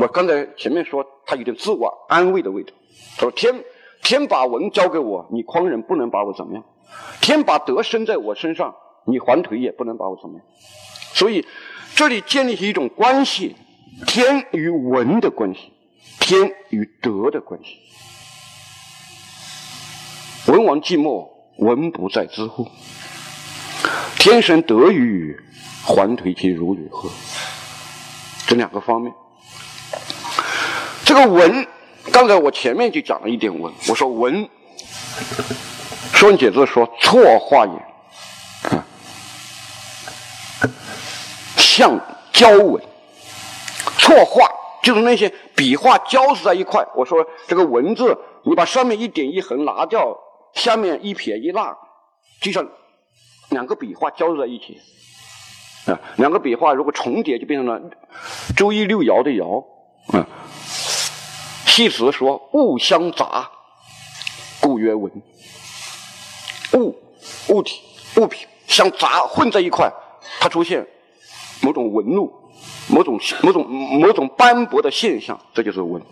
我刚才前面说他有点自我安慰的味道。他说：“天天把文交给我，你匡人不能把我怎么样；天把德生在我身上，你环腿也不能把我怎么样。”所以这里建立起一种关系：天与文的关系，天与德的关系。文王寂寞，文不在知乎？天生德与环腿其如履何？这两个方面，这个文，刚才我前面就讲了一点文。我说文，说文解字说错画也，啊，像交文，错画就是那些笔画交织在一块。我说这个文字，你把上面一点一横拿掉，下面一撇一捺，就像两个笔画交织在一起。啊，两个笔画如果重叠，就变成了《周易》六爻的爻。啊，系辞说物相杂，故曰文。物物体物品相杂混在一块，它出现某种纹路、某种某种某种斑驳的现象，这就是文。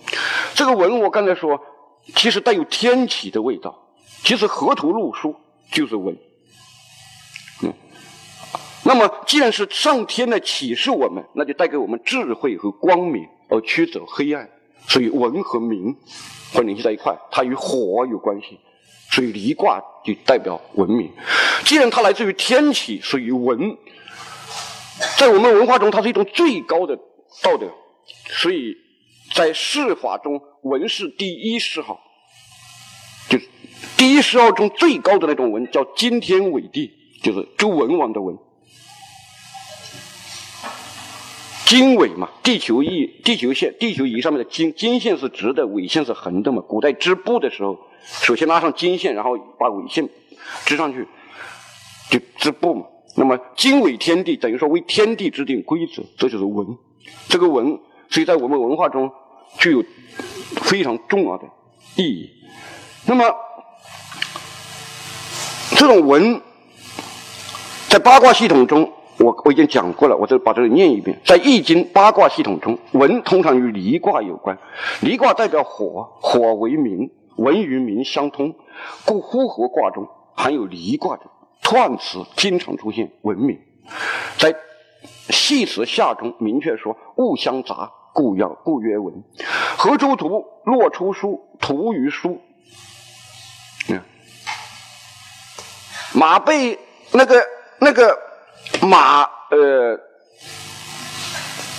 这个文，我刚才说，其实带有天启的味道。其实河图洛书就是文。那么，既然是上天的启示我们，那就带给我们智慧和光明，而驱走黑暗。所以文和明会联系在一块，它与火有关系，所以离卦就代表文明。既然它来自于天启，所以文在我们文化中，它是一种最高的道德。所以在世法中，文是第一谥号，就第一谥号中最高的那种文，叫惊天伟地，就是周文王的文。经纬嘛，地球仪、地球线、地球仪上面的经经线是直的，纬线是横的嘛。古代织布的时候，首先拉上经线，然后把纬线织上去，就织布嘛。那么经纬天地，等于说为天地制定规则，这就是文。这个文，所以在我们文化中具有非常重要的意义。那么这种文，在八卦系统中。我我已经讲过了，我再把这个念一遍。在易经八卦系统中，文通常与离卦有关。离卦代表火，火为明，文与明相通，故呼和卦中含有离卦的串词，经常出现文明。在系辞下中明确说：物相杂，故要故曰文。河出图，洛出书，图于书。嗯，马背那个那个。马呃，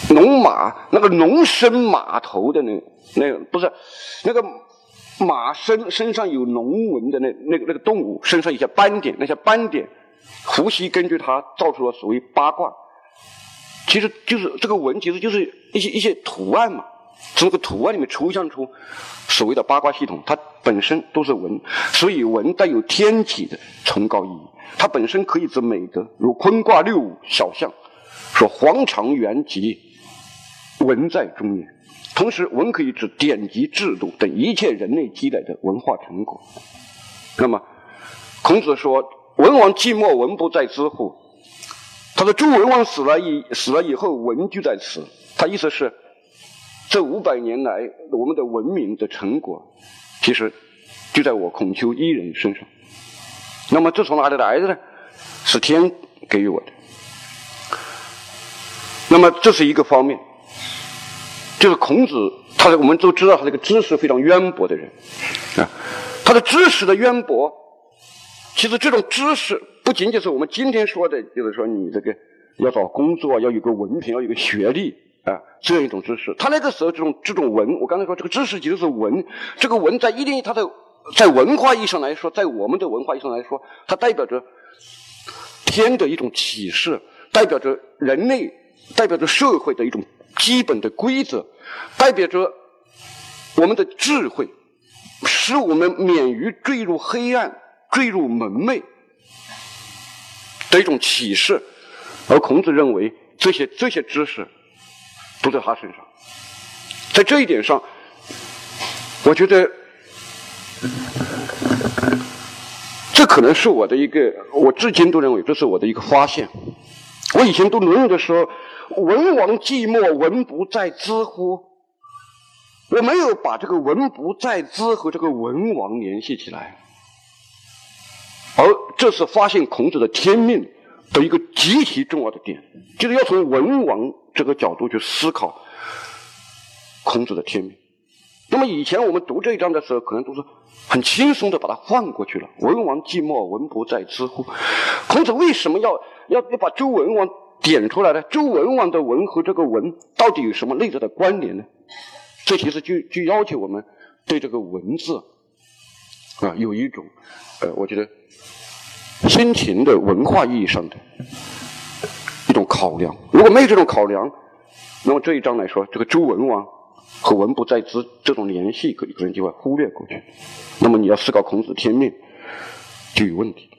龙马那个龙身马头的那那个不是那个马身身上有龙纹的那那个那个动物身上有些斑点，那些斑点，伏羲根据它造出了所谓八卦，其实就是这个纹，其实就是一些一些图案嘛。从这个图案里面抽象出所谓的八卦系统，它本身都是文，所以文带有天体的崇高意义。它本身可以指美德，如坤卦六五小象说黄长元吉，文在中原。同时，文可以指典籍制度等一切人类积累的文化成果。那么，孔子说：“文王寂寞，文不在知乎？”他说：“周文王死了以死了以后，文就在此。”他意思是。这五百年来，我们的文明的成果，其实就在我孔丘一人身上。那么，这从哪里来的呢？是天给予我的。那么，这是一个方面，就是孔子，他我们都知道，他这个知识非常渊博的人啊。他的知识的渊博，其实这种知识不仅仅是我们今天说的，就是说你这个要找工作要有个文凭，要有个学历。啊，这样一种知识，他那个时候这种这种文，我刚才说这个知识其实是文，这个文在一定它的在文化意义上来说，在我们的文化意义上来说，它代表着天的一种启示，代表着人类，代表着社会的一种基本的规则，代表着我们的智慧，使我们免于坠入黑暗、坠入蒙昧的一种启示。而孔子认为，这些这些知识。都在他身上，在这一点上，我觉得这可能是我的一个，我至今都认为这是我的一个发现。我以前读《论语》的时候，“文王寂寞，文不在，知乎？”我没有把这个文不在兹和这个文王联系起来，而这是发现孔子的天命的一个极其重要的点，就是要从文王这个角度去思考孔子的天命。那么以前我们读这一章的时候，可能都是很轻松的把它放过去了。文王寂寞，文不在知乎？孔子为什么要要要把周文王点出来呢？周文王的文和这个文到底有什么内在的关联呢？这其实就就要求我们对这个文字啊有一种呃，我觉得先秦的文化意义上的考量。如果没有这种考量，那么这一章来说，这个周文王和文不在兹这种联系可可能就会忽略过去。那么你要思考孔子天命就有问题。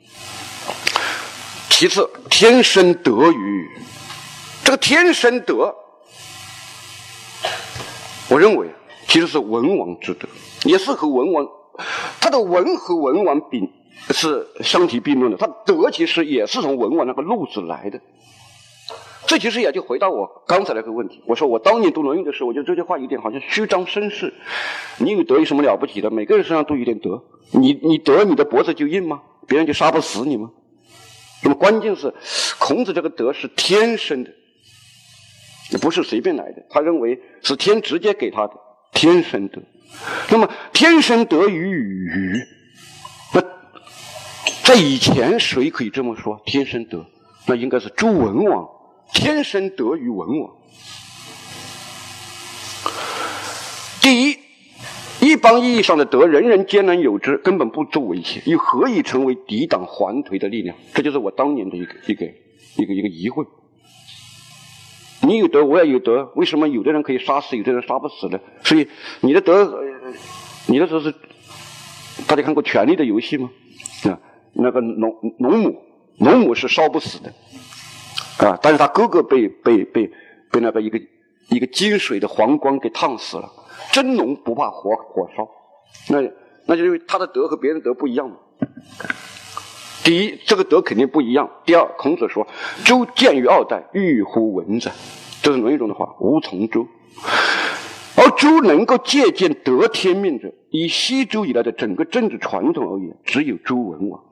其次，天生德于这个天生德。我认为其实是文王之德，也是和文王，他的文和文王比是相提并论的。他德其实也是从文王那个路子来的。这其实也就回到我刚才那个问题。我说我当年读《论语》的时候，我觉得这句话有点好像虚张声势。你有德有什么了不起的？每个人身上都有点德。你你德，你的脖子就硬吗？别人就杀不死你吗？那么关键是，孔子这个德是天生的。不是随便来的，他认为是天直接给他的天生德。那么天生德于禹，那在以前谁可以这么说？天生德，那应该是周文王天生德于文王。第一，一般意义上的德，人人皆能有之，根本不足为奇，又何以成为抵挡环颓的力量？这就是我当年的一个一个一个一个疑问。你有德，我也有德，为什么有的人可以杀死，有的人杀不死呢？所以你的德，你的德是大家看过《权力的游戏》吗？啊，那个农农母，农母是烧不死的啊，但是他哥哥被被被被那个一个一个金水的皇冠给烫死了。真龙不怕火火烧，那那就因为他的德和别人德不一样嘛。第一，这个德肯定不一样。第二，孔子说：“周见于二代，欲乎文哉？”这是《论语》中的话，无从周。而周能够借鉴得天命者，以西周以来的整个政治传统而言，只有周文王。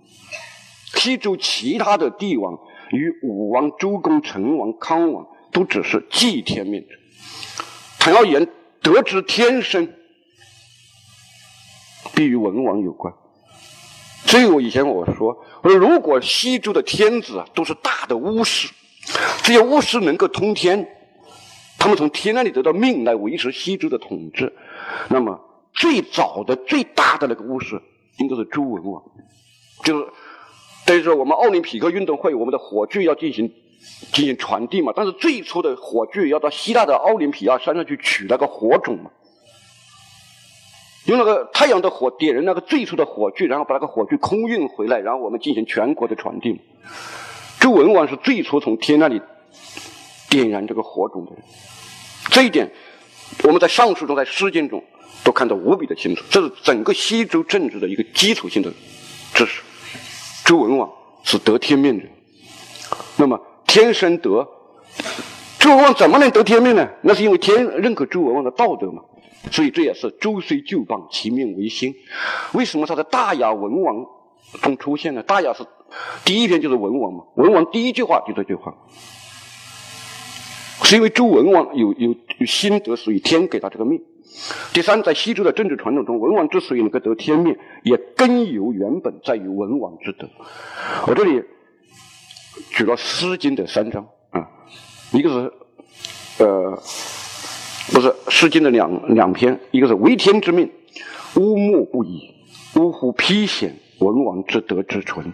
西周其他的帝王与武王、周公、成王、康王，都只是祭天命者。倘要言得知天生，必与文王有关。所以我以前我说，我说如果西周的天子啊都是大的巫师，这些巫师能够通天，他们从天那里得到命来维持西周的统治，那么最早的最大的那个巫师应该是周文王，就是所以说我们奥林匹克运动会，我们的火炬要进行进行传递嘛，但是最初的火炬要到希腊的奥林匹亚山上去取那个火种嘛。用那个太阳的火点燃那个最初的火炬，然后把那个火炬空运回来，然后我们进行全国的传递嘛。周文王是最初从天那里点燃这个火种的人，这一点我们在上书中、在诗经中都看得无比的清楚。这是整个西周政治的一个基础性的知识。周文王是得天命的，那么天生得周文王怎么能得天命呢？那是因为天认可周文王的道德嘛。所以这也是周虽旧邦，其命维新。为什么他在大雅文王中出现呢？大雅是第一篇就是文王嘛，文王第一句话就这句话，是因为周文王有有有心得，所以天给他这个命。第三，在西周的政治传统中，文王之所以能够得天命，也根由原本在于文王之德。我这里举了《诗经》的三章啊，一个是呃。不是《诗经》的两两篇，一个是为天之命，乌木不已，呜呼披显文王之德之纯。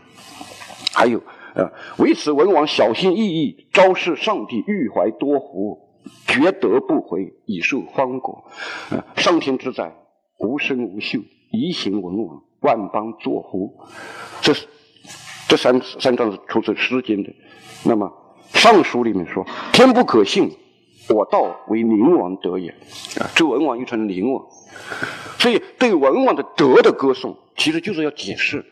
还有，呃，为此文王小心翼翼，昭示上帝，欲怀多福，绝德不回，以受方国。呃，上天之载，无声无秀，宜行文王，万邦作乎？这是这三三章是出自《诗经》的。那么《尚书》里面说：“天不可信。”我道为灵王德也，啊，周文王又称灵王，所以对文王的德的歌颂，其实就是要解释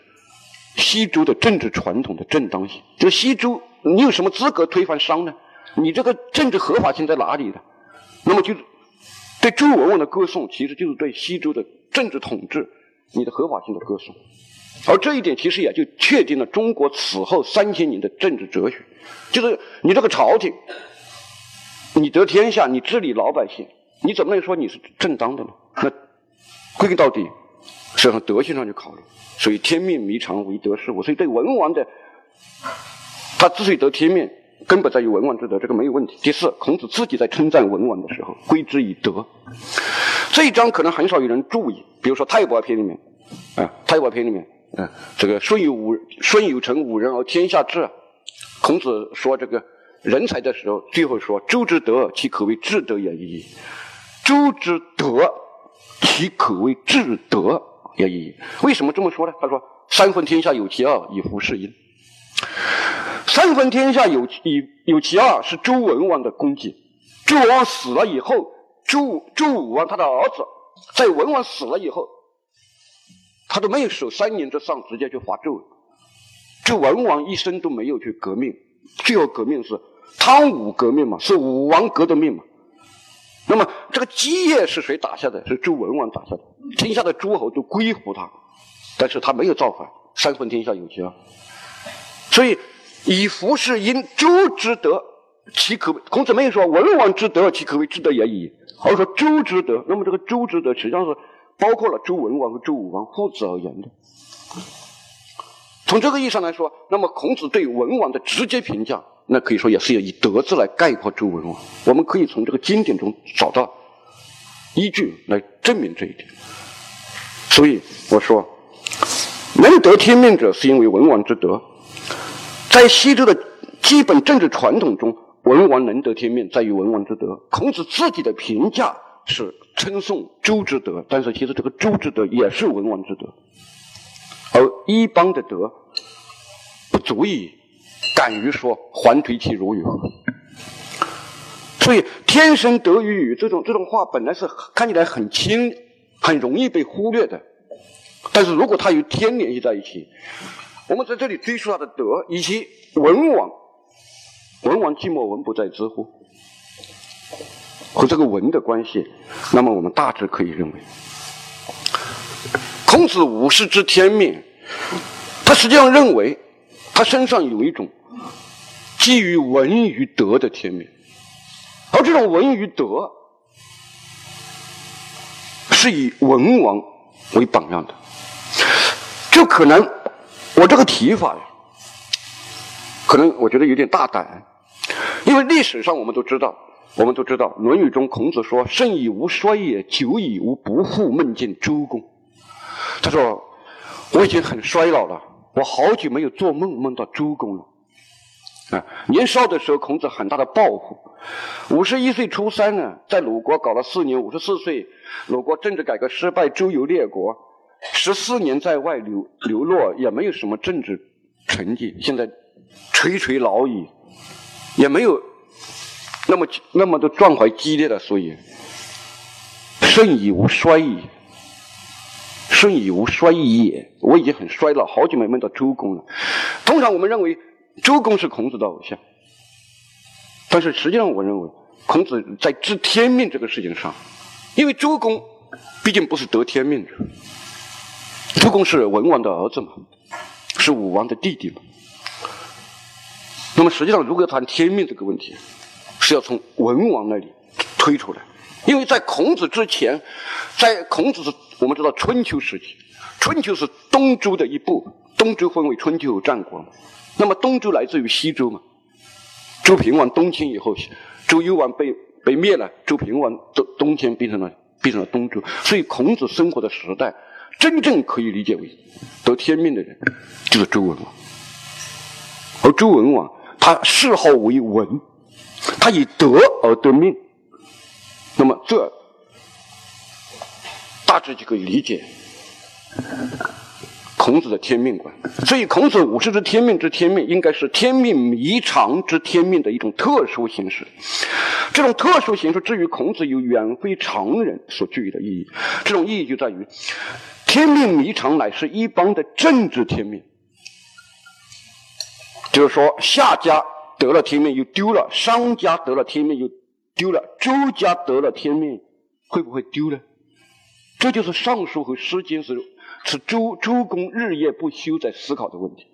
西周的政治传统的正当性。就是西周，你有什么资格推翻商呢？你这个政治合法性在哪里呢？那么就对周文王的歌颂，其实就是对西周的政治统治你的合法性的歌颂。而这一点其实也就确定了中国此后三千年的政治哲学，就是你这个朝廷，你得天下，你治理老百姓，你怎么能说你是正当的呢？那归根到底是从德性上去考虑。所以天命迷常为德是物。所以对文王的，他之所以得天命，根本在于文王之德，这个没有问题。第四，孔子自己在称赞文王的时候，归之以德。这一章可能很少有人注意，比如说《太伯篇》里面，啊，《太伯篇》里面。啊，这个舜有五舜有成五人而天下治。孔子说这个人才的时候，最后说：“周之德，其可谓至德也已。”周之德，其可谓至德也已。为什么这么说呢？他说：“三分天下有其二，以服事殷。”三分天下有以有其二是周文王的功绩。周文王死了以后，周周武王他的儿子在文王死了以后。他都没有守三年之丧，直接就伐纣。周文王一生都没有去革命，最后革命是汤武革命嘛，是武王革的命嘛。那么这个基业是谁打下的？是周文王打下的，天下的诸侯都归服他，但是他没有造反，三分天下有其二。所以以服是因周之德，其可孔子没有说文王之德，其可谓之德也已，而说周之德。那么这个周之德实际上是。包括了周文王和周武王父子而言的。从这个意义上来说，那么孔子对文王的直接评价，那可以说也是以德字来概括周文王。我们可以从这个经典中找到依据来证明这一点。所以我说，能得天命者，是因为文王之德。在西周的基本政治传统中，文王能得天命，在于文王之德。孔子自己的评价。是称颂周之德，但是其实这个周之德也是文王之德，而一邦的德不足以敢于说还颓其如与何。所以天生德与与这种这种话本来是看起来很轻，很容易被忽略的，但是如果它与天联系在一起，我们在这里追溯他的德，以及文王，文王寂寞，文不在知乎。和这个文的关系，那么我们大致可以认为，孔子五世之天命，他实际上认为他身上有一种基于文与德的天命，而这种文与德是以文王为榜样的，就可能我这个提法呀，可能我觉得有点大胆，因为历史上我们都知道。我们都知道，《论语》中孔子说：“生以无衰也，久以无不复梦见周公。”他说：“我已经很衰老了，我好久没有做梦梦到周公了。”啊，年少的时候，孔子很大的抱负。五十一岁初三呢，在鲁国搞了四年，五十四岁，鲁国政治改革失败，周游列国，十四年在外流流落，也没有什么政治成绩。现在垂垂老矣，也没有。那么那么的壮怀激烈的，所以盛已无衰矣，盛已无衰也。我已经很衰了，好久没梦到周公了。通常我们认为周公是孔子的偶像，但是实际上我认为孔子在知天命这个事情上，因为周公毕竟不是得天命者，周公是文王的儿子嘛，是武王的弟弟嘛。那么实际上，如果谈天命这个问题，是要从文王那里推出来，因为在孔子之前，在孔子是我们知道春秋时期，春秋是东周的一部，东周分为春秋战国嘛。那么东周来自于西周嘛，周平王东迁以后，周幽王被被灭了，周平王东东迁变成了变成了东周，所以孔子生活的时代，真正可以理解为得天命的人就是周文王，而周文王他谥号为文。他以德而得命，那么这大致就可以理解孔子的天命观。所以，孔子五十之天命之天命，应该是天命弥长之天命的一种特殊形式。这种特殊形式，至于孔子有远非常人所具有的意义。这种意义就在于，天命弥长乃是一邦的政治天命，就是说夏家。得了天命又丢了，商家得了天命又丢了，周家得了天命会不会丢呢？这就是《尚书》和《诗经》是是周周公日夜不休在思考的问题。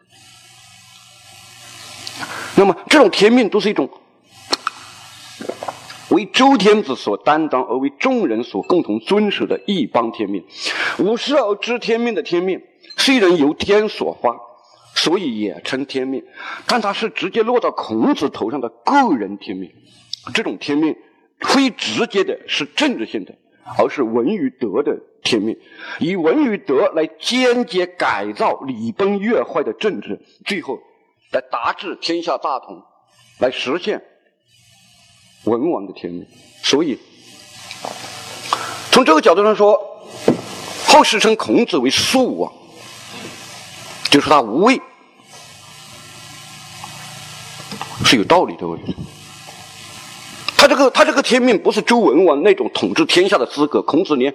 那么，这种天命都是一种为周天子所担当，而为众人所共同遵守的一邦天命。五十而知天命的天命，虽然由天所发，所以也称天命，但它是直接落到孔子头上的个人天命。这种天命非直接的是政治性的，而是文与德的天命，以文与德来间接改造礼崩乐坏的政治，最后。来达至天下大同，来实现文王的天命。所以，从这个角度上说，后世称孔子为素王，就是他无畏，是有道理的。我觉得，这个他这个天命不是周文王那种统治天下的资格，孔子连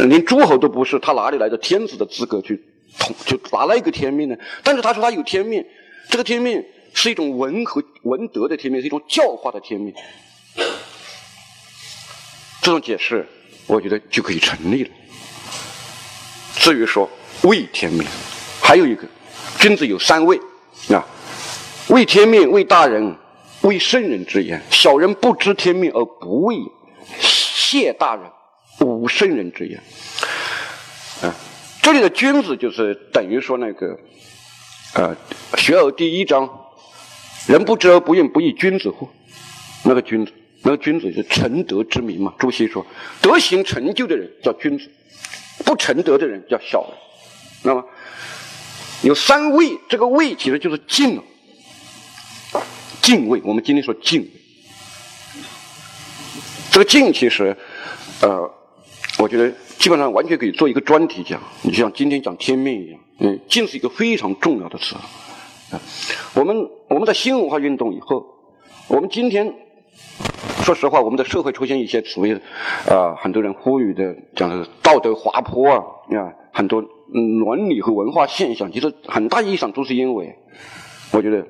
连诸侯都不是，他哪里来的天子的资格去统？就拿了一个天命呢？但是他说他有天命。这个天命是一种文和文德的天命，是一种教化的天命。这种解释，我觉得就可以成立了。至于说为天命，还有一个，君子有三畏啊：为天命，为大人，为圣人之言。小人不知天命而不畏，谢大人，无圣人之言。啊，这里的君子就是等于说那个。呃，学而第一章，人不知而不愠，不亦君子乎？那个君子，那个君子是成德之民嘛。朱熹说，德行成就的人叫君子，不成德的人叫小人。那么有三畏，这个畏其实就是敬了，敬畏。我们今天说敬畏，这个敬其实，呃，我觉得基本上完全可以做一个专题讲，你就像今天讲天命一样。嗯，敬是一个非常重要的词。啊，我们我们在新文化运动以后，我们今天说实话，我们的社会出现一些所谓啊，很多人呼吁的讲的道德滑坡啊，啊，很多伦理和文化现象，其实很大意义上都是因为，我觉得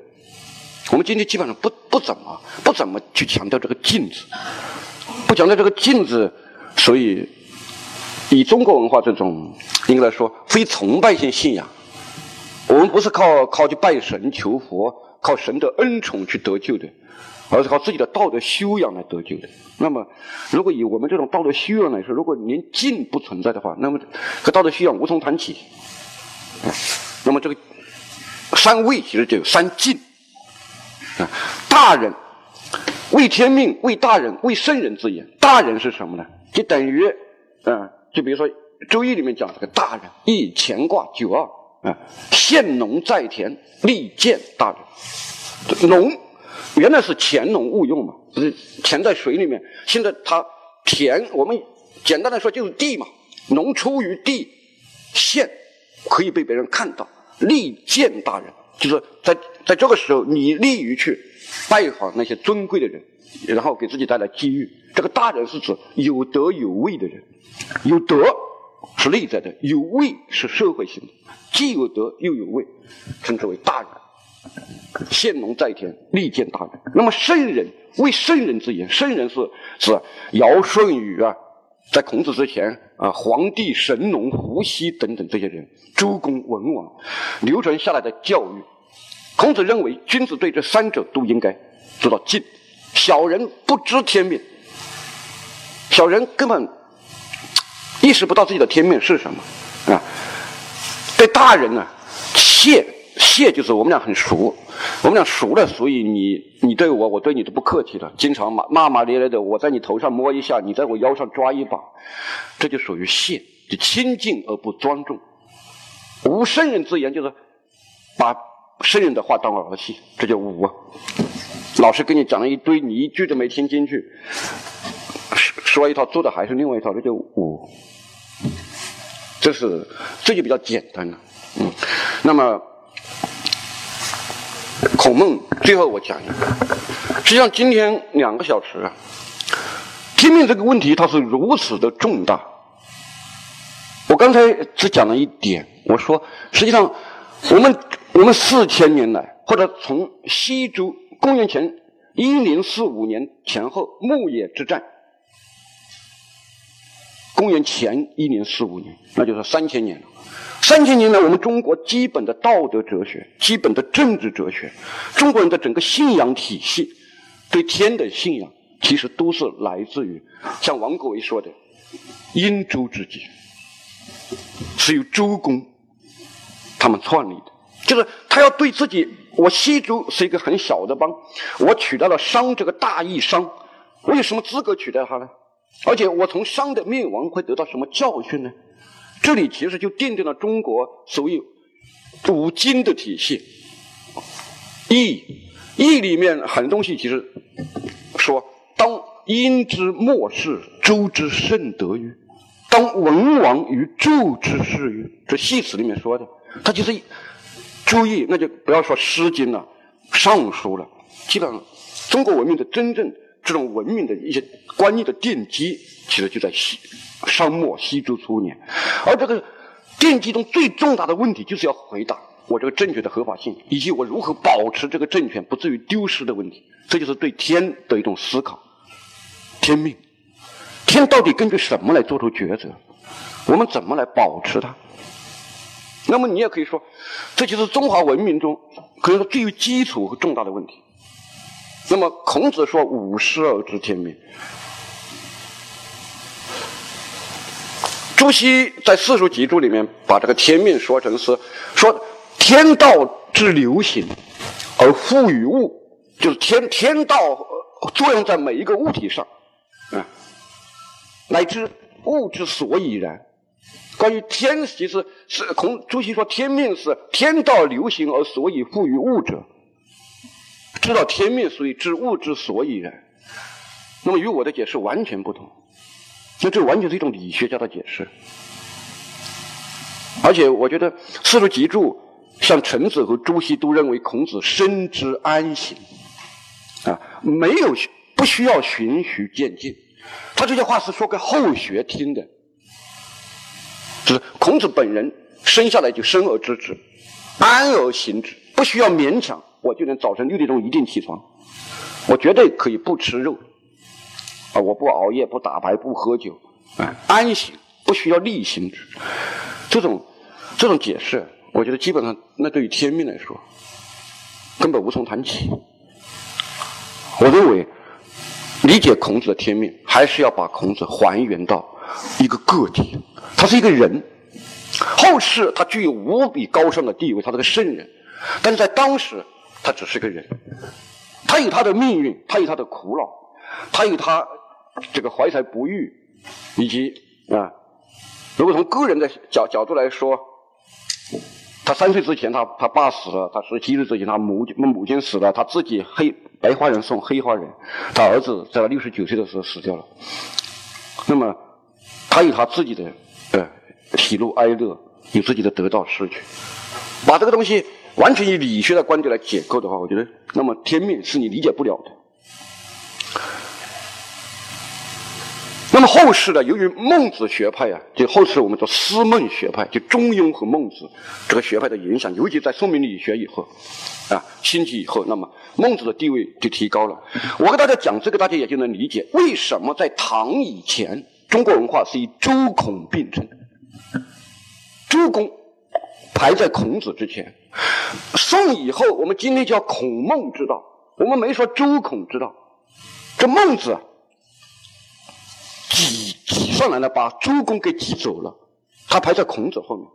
我们今天基本上不不怎么不怎么去强调这个敬字，不强调这个敬字，所以。以中国文化这种，应该来说非崇拜性信仰，我们不是靠靠去拜神求佛，靠神的恩宠去得救的，而是靠自己的道德修养来得救的。那么，如果以我们这种道德修养来说，如果连敬不存在的话，那么和道德修养无从谈起。那么这个三畏其实就有三敬啊，大人为天命，为大人，为圣人之言。大人是什么呢？就等于嗯。就比如说《周易》里面讲这个大人，一乾卦九二啊，献农在田，利见大人。农原来是潜农勿用嘛，不是潜在水里面。现在它田，我们简单的说就是地嘛。农出于地，现可以被别人看到，利见大人，就是在在这个时候，你利于去拜访那些尊贵的人，然后给自己带来机遇。这个大人是指有德有位的人。有德是内在的，有位是社会性的，既有德又有位，称之为大人。献龙在天，利见大人。那么圣人为圣人之言，圣人是指尧舜禹啊，在孔子之前啊，黄帝、神农、伏羲等等这些人，周公、文王流传下来的教育。孔子认为，君子对这三者都应该做到敬。小人不知天命，小人根本。意识不到自己的天命是什么啊？对大人呢，谢谢就是我们俩很熟，我们俩熟了，所以你你对我，我对你都不客气了，经常骂骂骂咧咧的，我在你头上摸一下，你在我腰上抓一把，这就属于谢，就亲近而不庄重。无圣人之言，就是把圣人的话当儿戏，这叫无。老师跟你讲了一堆，你一句都没听进去，说说一套，做的还是另外一套，这叫无。这是这就比较简单了，嗯，那么孔孟最后我讲一个，实际上今天两个小时啊，天命这个问题它是如此的重大。我刚才只讲了一点，我说实际上我们我们四千年来，或者从西周公元前一零四五年前后牧野之战。公元前一零四五年，那就是三千年了。三千年来，我们中国基本的道德哲学、基本的政治哲学，中国人的整个信仰体系，对天的信仰，其实都是来自于像王国维说的“殷周之际”，是由周公他们创立的。就是他要对自己，我西周是一个很小的邦，我取代了商这个大义商，我有什么资格取代他呢？而且我从商的灭亡会得到什么教训呢？这里其实就奠定了中国所谓五经的体系。易易里面很多东西其实说：“当殷之末世，周之盛德于；当文王于纣之事于。”这戏词里面说的，他就是注意，那就不要说《诗经》了，《尚书》了，基本上中国文明的真正这种文明的一些观念的奠基，其实就在西。商末西周初年，而这个奠基中最重大的问题，就是要回答我这个政权的合法性，以及我如何保持这个政权不至于丢失的问题。这就是对天的一种思考。天命，天到底根据什么来做出抉择？我们怎么来保持它？那么你也可以说，这就是中华文明中可以说最有基础和重大的问题。那么孔子说：“五十而知天命。”朱熹在四书集注里面把这个天命说成是说天道之流行而赋予物，就是天天道作用在每一个物体上，啊，乃至物之所以然。关于天，其实是孔朱熹说天命是天道流行而所以赋予物者，知道天命，所以知物之所以然。那么与我的解释完全不同。那这完全是一种理学家的解释，而且我觉得四书集注，像陈子和朱熹都认为孔子深知安行，啊，没有不需要循序渐进，他这些话是说给后学听的，就是孔子本人生下来就生而知之，安而行之，不需要勉强，我就能早晨六点钟一定起床，我绝对可以不吃肉。啊！我不熬夜，不打牌，不喝酒，啊，安行，不需要力行之。这种这种解释，我觉得基本上，那对于天命来说，根本无从谈起。我认为，理解孔子的天命，还是要把孔子还原到一个个体，他是一个人。后世他具有无比高尚的地位，他是个圣人，但是在当时，他只是个人，他有他的命运，他有他的苦恼，他有他。这个怀才不遇，以及啊，如果从个人的角角度来说，他三岁之前他他爸死了，他十七岁之前他母母亲死了，他自己黑白花人送黑花人，他儿子在他六十九岁的时候死掉了。那么他有他自己的呃喜怒哀乐，有自己的得到失去。把这个东西完全以理学的观点来解构的话，我觉得那么天命是你理解不了的。那么后世呢？由于孟子学派啊，就后世我们说思孟学派，就中庸和孟子这个学派的影响，尤其在宋明理学以后，啊兴起以后，那么孟子的地位就提高了。我跟大家讲这个，大家也就能理解为什么在唐以前，中国文化是以周孔并称，周公排在孔子之前。宋以后，我们今天叫孔孟之道，我们没说周孔之道，这孟子。挤挤上来了，把周公给挤走了，他排在孔子后面。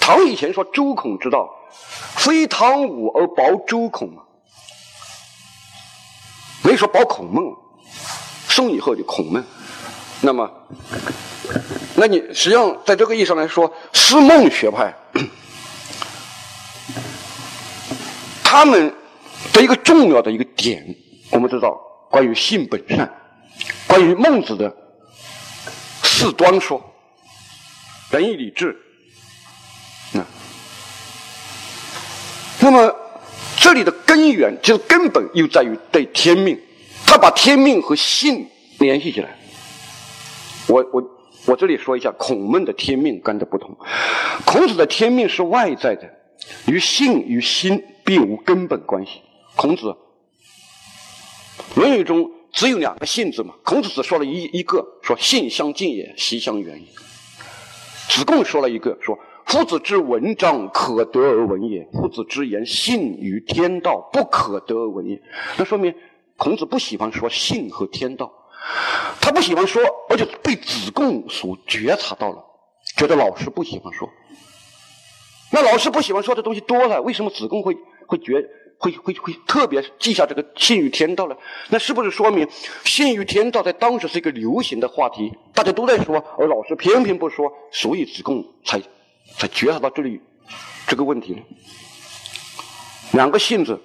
唐以前说周孔之道，非汤武而薄周孔嘛，没说薄孔孟。宋以后就孔孟，那么，那你实际上在这个意义上来说，思孟学派，他们的一个重要的一个点，我们知道关于性本善，关于孟子的。四端说，仁义礼智，啊，那么这里的根源就是根本又在于对天命，他把天命和性联系起来。我我我这里说一下孔孟的天命观的不同，孔子的天命是外在的，与性与心并无根本关系。孔子《论语》中。只有两个信字嘛。孔子只说了一一个，说信相近也，习相远也。子贡说了一个，说夫子之文章可得而闻也，夫子之言信于天道不可得而闻也。那说明孔子不喜欢说信和天道，他不喜欢说，而且被子贡所觉察到了，觉得老师不喜欢说。那老师不喜欢说的东西多了，为什么子贡会会觉会会会特别记下这个信于天道呢？那是不是说明信于天道在当时是一个流行的话题，大家都在说，而老师偏偏不说，所以子贡才才觉察到这里这个问题呢？两个信字，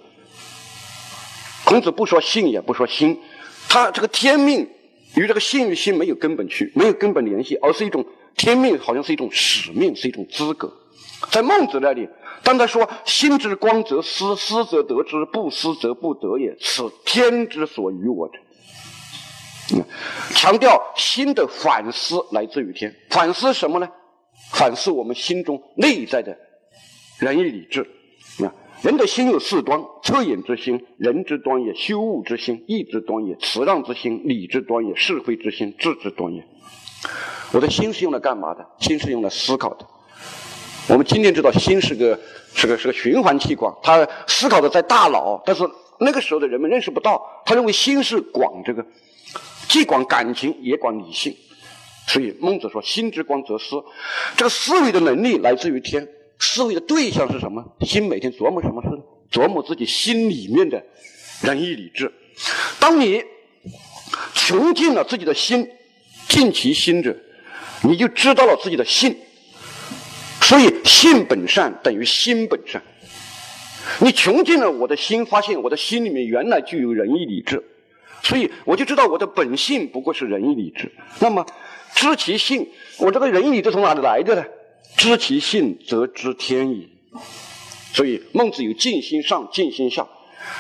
孔子不说信也不说心，他这个天命与这个信与心没有根本区，没有根本联系，而是一种天命，好像是一种使命，是一种资格。在孟子那里，当他说“心之光则思，思则得之，不思则不得也，此天之所与我者”，强调心的反思来自于天。反思什么呢？反思我们心中内在的仁义礼智。啊，人的心有四端：恻隐之心、仁之端也；羞恶之心、义之端也；辞让之心、礼之端也；是非之心、智之端也。我的心是用来干嘛的？心是用来思考的。我们今天知道，心是个是个是个循环器官，它思考的在大脑，但是那个时候的人们认识不到，他认为心是广这个，既广感情也管理性，所以孟子说：“心之光则思。”这个思维的能力来自于天，思维的对象是什么？心每天琢磨什么事？琢磨自己心里面的仁义礼智。当你穷尽了自己的心，尽其心者，你就知道了自己的性。所以，性本善等于心本善。你穷尽了我的心，发现我的心里面原来就有仁义礼智，所以我就知道我的本性不过是仁义礼智。那么，知其性，我这个仁义礼智从哪里来的呢？知其性，则知天矣。所以，孟子有尽心上，尽心下，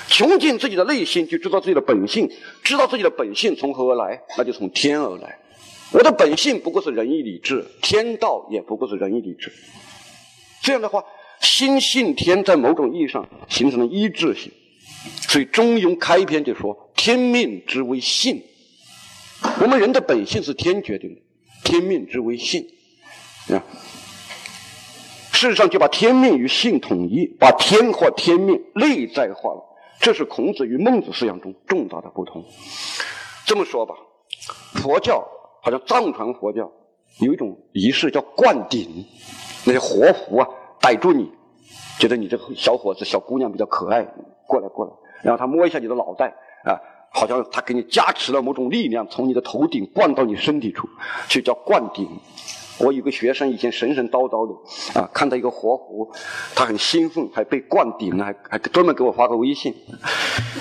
穷尽自己的内心，就知道自己的本性。知道自己的本性从何而来？那就从天而来。我的本性不过是仁义礼智，天道也不过是仁义礼智。这样的话，心信天，在某种意义上形成了一致性。所以《中庸》开篇就说：“天命之为性。”我们人的本性是天决定的，天命之为性。啊，事实上就把天命与性统一，把天或天命内在化了。这是孔子与孟子思想中重大的不同。这么说吧，佛教。好像藏传佛教有一种仪式叫灌顶，那些活佛啊逮住你，觉得你这个小伙子、小姑娘比较可爱，过来过来，然后他摸一下你的脑袋啊，好像他给你加持了某种力量，从你的头顶灌到你身体处，就叫灌顶。我有个学生以前神神叨叨的啊，看到一个活佛，他很兴奋，还被灌顶了，还还专门给我发个微信，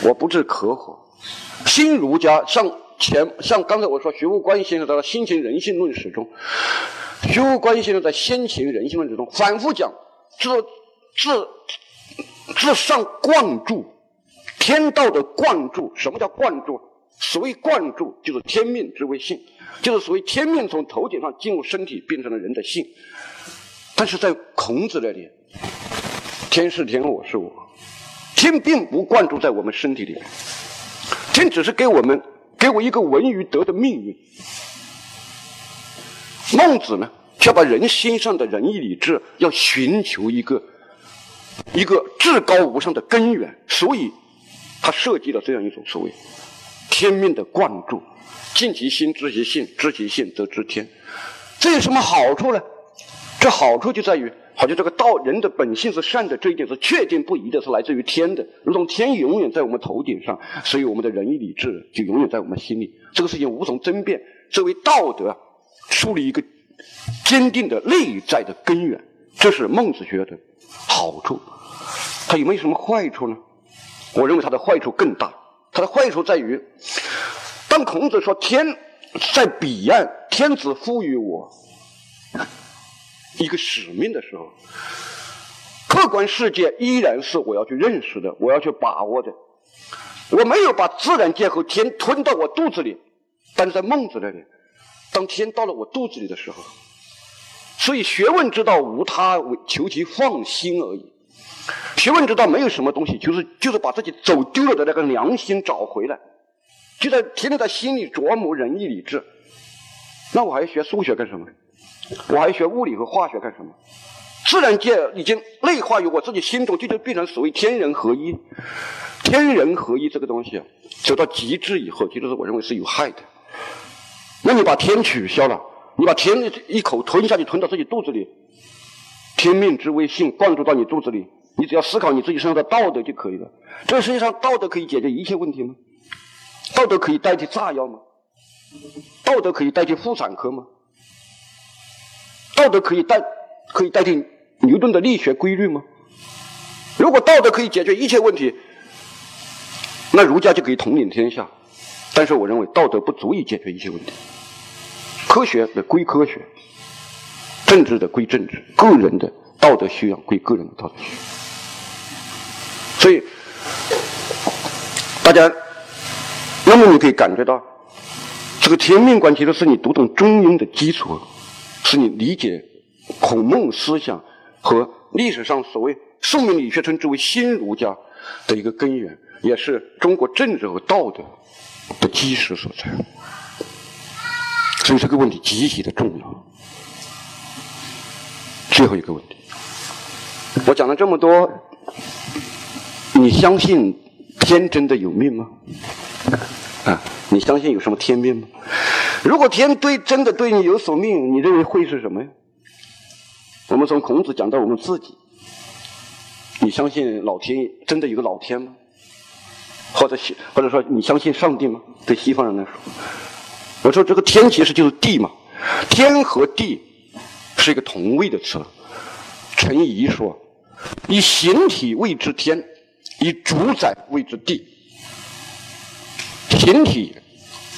我不置可否。新儒家像。前像刚才我说，学无观先生在《先秦人性论史》中，学无关先生在《先秦人性论史》中反复讲，自自自上灌注，天道的灌注。什么叫灌注？所谓灌注，就是天命之为性，就是所谓天命从头顶上进入身体，变成了人的性。但是在孔子那里，天是天，我是我，天并不灌注在我们身体里面，天只是给我们。给我一个文与德的命运。孟子呢，却把人心上的仁义礼智，要寻求一个一个至高无上的根源，所以他设计了这样一种所谓天命的灌注：尽其心，知其性，知其性则知天。这有什么好处呢？这好处就在于。好像这个道人的本性是善的这一点是确定不疑的，是来自于天的，如同天永远在我们头顶上，所以我们的仁义礼智就永远在我们心里。这个事情无从争辩。作为道德树立一个坚定的内在的根源，这是孟子学的好处。它有没有什么坏处呢？我认为它的坏处更大。它的坏处在于，当孔子说天在彼岸，天子赋予我。一个使命的时候，客观世界依然是我要去认识的，我要去把握的。我没有把自然界和天吞到我肚子里，但是在孟子那里，当天到了我肚子里的时候，所以学问之道无他，求其放心而已。学问之道没有什么东西，就是就是把自己走丢了的那个良心找回来。就在天天在心里琢磨仁义礼智，那我还要学数学干什么？我还学物理和化学干什么？自然界已经内化于我自己心中，这就变成所谓天人合一。天人合一这个东西，走到极致以后，其实是我认为是有害的。那你把天取消了，你把天一口吞下去，吞到自己肚子里，天命之威信灌注到你肚子里，你只要思考你自己身上的道德就可以了。这个世界上道德可以解决一切问题吗？道德可以代替炸药吗？道德可以代替妇产科吗？道德可以代可以代替牛顿的力学规律吗？如果道德可以解决一切问题，那儒家就可以统领天下。但是我认为道德不足以解决一切问题，科学的归科学，政治的归政治，个人的道德修养归个人的道德修养。所以大家，那么你可以感觉到，这个天命观其实是你读懂中庸的基础，是你理解孔孟思想和历史上所谓宋明理学称之为新儒家的一个根源，也是中国政治和道德。的基石所在，所以这个问题极其的重要。最后一个问题，我讲了这么多，你相信天真的有命吗？啊，你相信有什么天命吗？如果天对真的对你有所命，你认为会是什么呀？我们从孔子讲到我们自己，你相信老天真的有个老天吗？或者，或者说你相信上帝吗？对西方人来说，我说这个天其实就是地嘛，天和地是一个同位的词。陈颐说：“以形体谓之天，以主宰谓之地。形体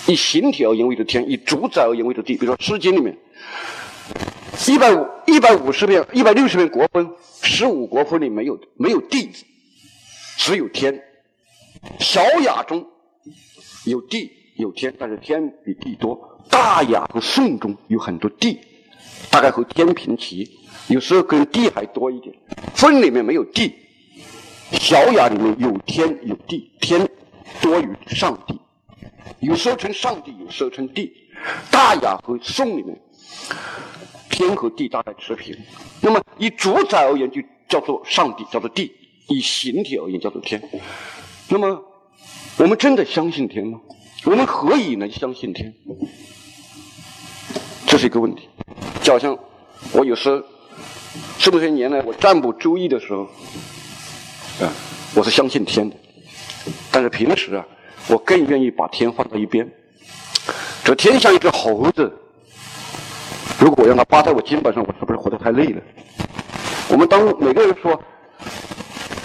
以形体而言为的天，以主宰而言为的地。比如说《诗经》里面，一百五一百五十篇、一百六十篇国风，十五国风里没有没有地，只有天。”小雅中有地有天，但是天比地多。大雅和颂中有很多地，大概和天平齐，有时候跟地还多一点。风里面没有地，小雅里面有天有地，天多于上帝，有时候称上帝，有时候称地。大雅和颂里面，天和地大概持平。那么以主宰而言，就叫做上帝，叫做地；以形体而言，叫做天。那么，我们真的相信天吗？我们何以能相信天？这是一个问题。就好像我有时这么些年来，我占卜周易的时候，啊，我是相信天的。但是平时啊，我更愿意把天放到一边。这天像一只猴子，如果我让它扒在我肩膀上，我是不是活得太累了？我们当每个人说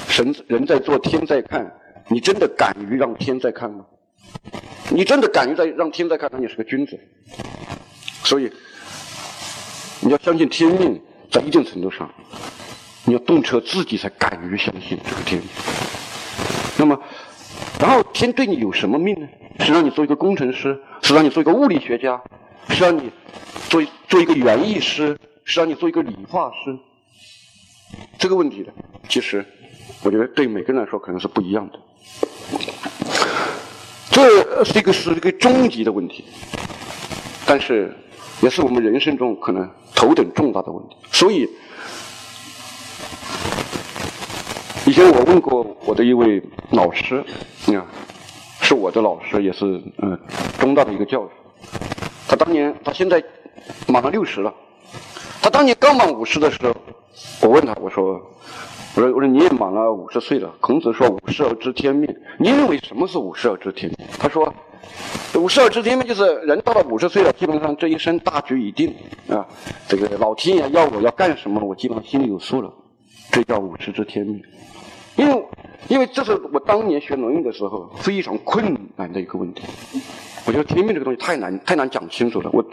神人在做，天在看。你真的敢于让天在看吗？你真的敢于在让天在看，那你是个君子。所以，你要相信天命，在一定程度上，你要动车自己才敢于相信这个天命。那么，然后天对你有什么命呢？是让你做一个工程师，是让你做一个物理学家，是让你做做一个园艺师，是让你做一个理发师。这个问题呢，其实我觉得对每个人来说可能是不一样的。这是一个是一个终极的问题，但是也是我们人生中可能头等重大的问题。所以，以前我问过我的一位老师，啊，是我的老师，也是嗯中大的一个教授。他当年，他现在满了六十了。他当年刚满五十的时候，我问他，我说。我说：“我说你也满了五十岁了。孔子说五十而知天命。你认为什么是五十而知天命？”他说：“五十而知天命就是人到了五十岁了，基本上这一生大局已定啊。这个老天爷要我要干什么，我基本上心里有数了。这叫五十知天命。因为因为这是我当年学《论语》的时候非常困难的一个问题。我觉得天命这个东西太难太难讲清楚了。我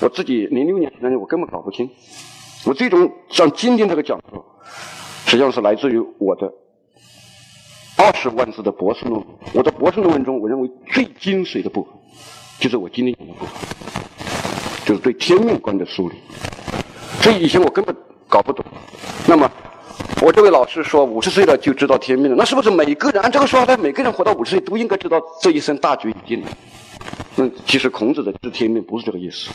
我自己零六年学的，我根本搞不清。我最终像今天这个讲座。”实际上是来自于我的二十万字的博士论文。我的博士论文中，我认为最精髓的部分，就是我今天讲的部分，就是对天命观的梳理。所以以前我根本搞不懂。那么我这位老师说五十岁了就知道天命了，那是不是每个人按这个说法，每个人活到五十岁都应该知道这一生大局已定了？嗯，其实孔子的知天命不是这个意思。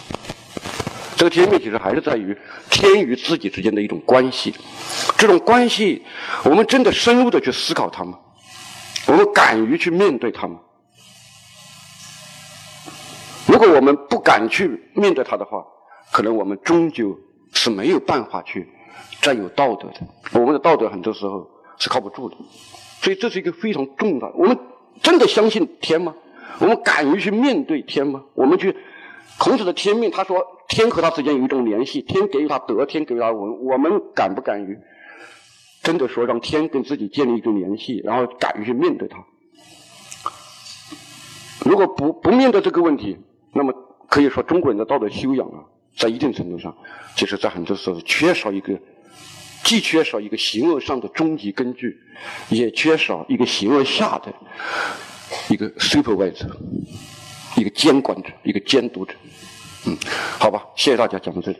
这个天命其实还是在于天与自己之间的一种关系。这种关系，我们真的深入的去思考它吗？我们敢于去面对它吗？如果我们不敢去面对它的话，可能我们终究是没有办法去占有道德的。我们的道德很多时候是靠不住的。所以这是一个非常重大。我们真的相信天吗？我们敢于去面对天吗？我们去孔子的天命，他说天和他之间有一种联系，天给予他德，天给予他文。我们敢不敢于真的说让天跟自己建立一种联系，然后敢于去面对它？如果不不面对这个问题，那么可以说中国人的道德修养啊，在一定程度上，其实在很多时候缺少一个，既缺少一个形而上的终极根据，也缺少一个形而下的。一个 supervisor，一个监管者，一个监督者，嗯，好吧，谢谢大家，讲到这里。